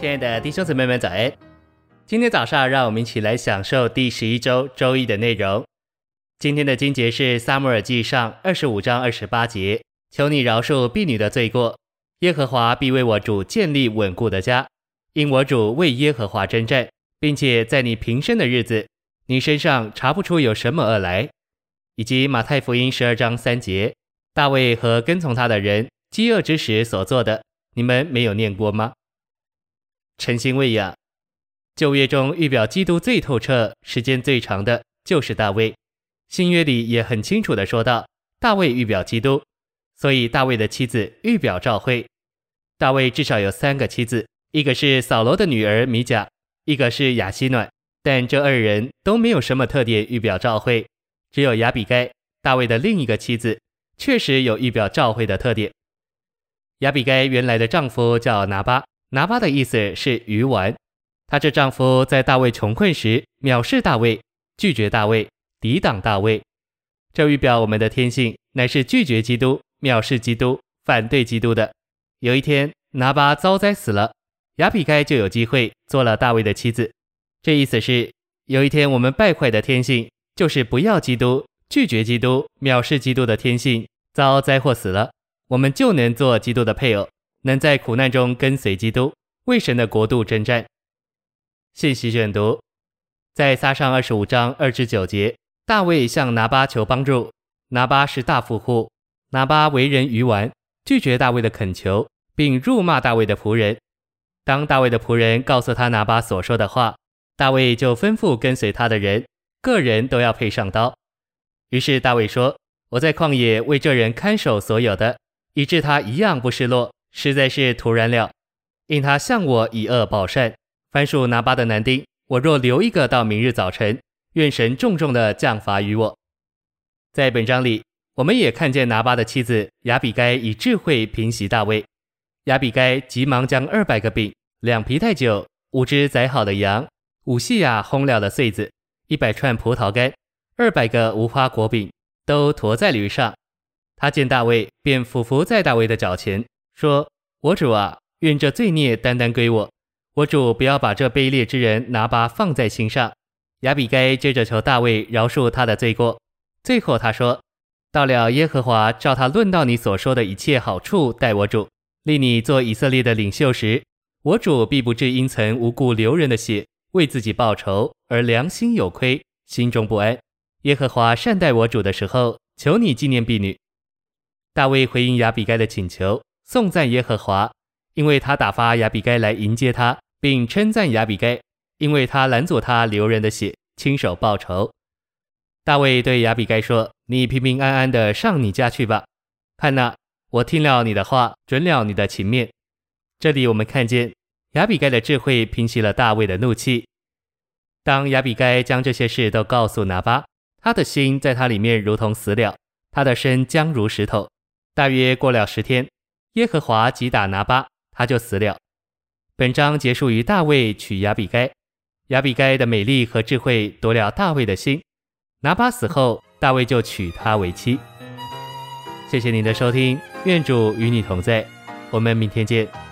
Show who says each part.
Speaker 1: 亲爱的弟兄姊妹们，早安！今天早上，让我们一起来享受第十一周周一的内容。今天的经节是撒母耳记上二十五章二十八节：“求你饶恕婢女的罪过，耶和华必为我主建立稳固的家，因我主为耶和华征战，并且在你平生的日子，你身上查不出有什么恶来。”以及马太福音十二章三节：“大卫和跟从他的人。”饥饿之时所做的，你们没有念过吗？诚心喂养，旧约中预表基督最透彻、时间最长的，就是大卫。新约里也很清楚地说到，大卫预表基督，所以大卫的妻子预表教会。大卫至少有三个妻子，一个是扫罗的女儿米甲，一个是亚希暖，但这二人都没有什么特点预表教会，只有亚比该，大卫的另一个妻子，确实有预表教会的特点。亚比该原来的丈夫叫拿巴，拿巴的意思是鱼丸。她这丈夫在大卫穷困时藐视大卫，拒绝大卫，抵挡大卫。这预表我们的天性乃是拒绝基督、藐视基督、反对基督的。有一天，拿巴遭灾死了，亚比该就有机会做了大卫的妻子。这意思是，有一天我们败坏的天性，就是不要基督、拒绝基督、藐视基督的天性，遭灾祸死了。我们就能做基督的配偶，能在苦难中跟随基督，为神的国度征战。信息选读，在撒上二十五章二至九节，大卫向拿巴求帮助。拿巴是大富户，拿巴为人愚顽，拒绝大卫的恳求，并辱骂大卫的仆人。当大卫的仆人告诉他拿巴所说的话，大卫就吩咐跟随他的人，个人都要配上刀。于是大卫说：“我在旷野为这人看守所有的。”以致他一样不失落，实在是突然了。因他向我以恶报善，番薯拿巴的男丁，我若留一个到明日早晨，愿神重重的降罚于我。在本章里，我们也看见拿巴的妻子亚比该以智慧平息大卫。亚比该急忙将二百个饼、两皮袋酒、五只宰好的羊、五细亚烘料的穗子、一百串葡萄干、二百个无花果饼，都驮在驴上。他见大卫，便俯伏在大卫的脚前，说：“我主啊，愿这罪孽单单归我。我主不要把这卑劣之人拿巴放在心上。”亚比该接着求大卫饶恕他的罪过。最后他说：“到了耶和华照他论到你所说的一切好处待我主，立你做以色列的领袖时，我主必不至因曾无故流人的血为自己报仇而良心有亏，心中不安。耶和华善待我主的时候，求你纪念婢女。”大卫回应亚比该的请求，颂赞耶和华，因为他打发亚比该来迎接他，并称赞亚比该，因为他拦阻他流人的血，亲手报仇。大卫对亚比该说：“你平平安安的上你家去吧。看哪，我听了你的话，准了你的情面。”这里我们看见亚比该的智慧平息了大卫的怒气。当亚比该将这些事都告诉拿巴，他的心在他里面如同死了，他的身僵如石头。大约过了十天，耶和华击打拿巴，他就死了。本章结束于大卫娶亚比该，亚比该的美丽和智慧夺了大卫的心。拿巴死后，大卫就娶她为妻。谢谢您的收听，愿主与你同在，我们明天见。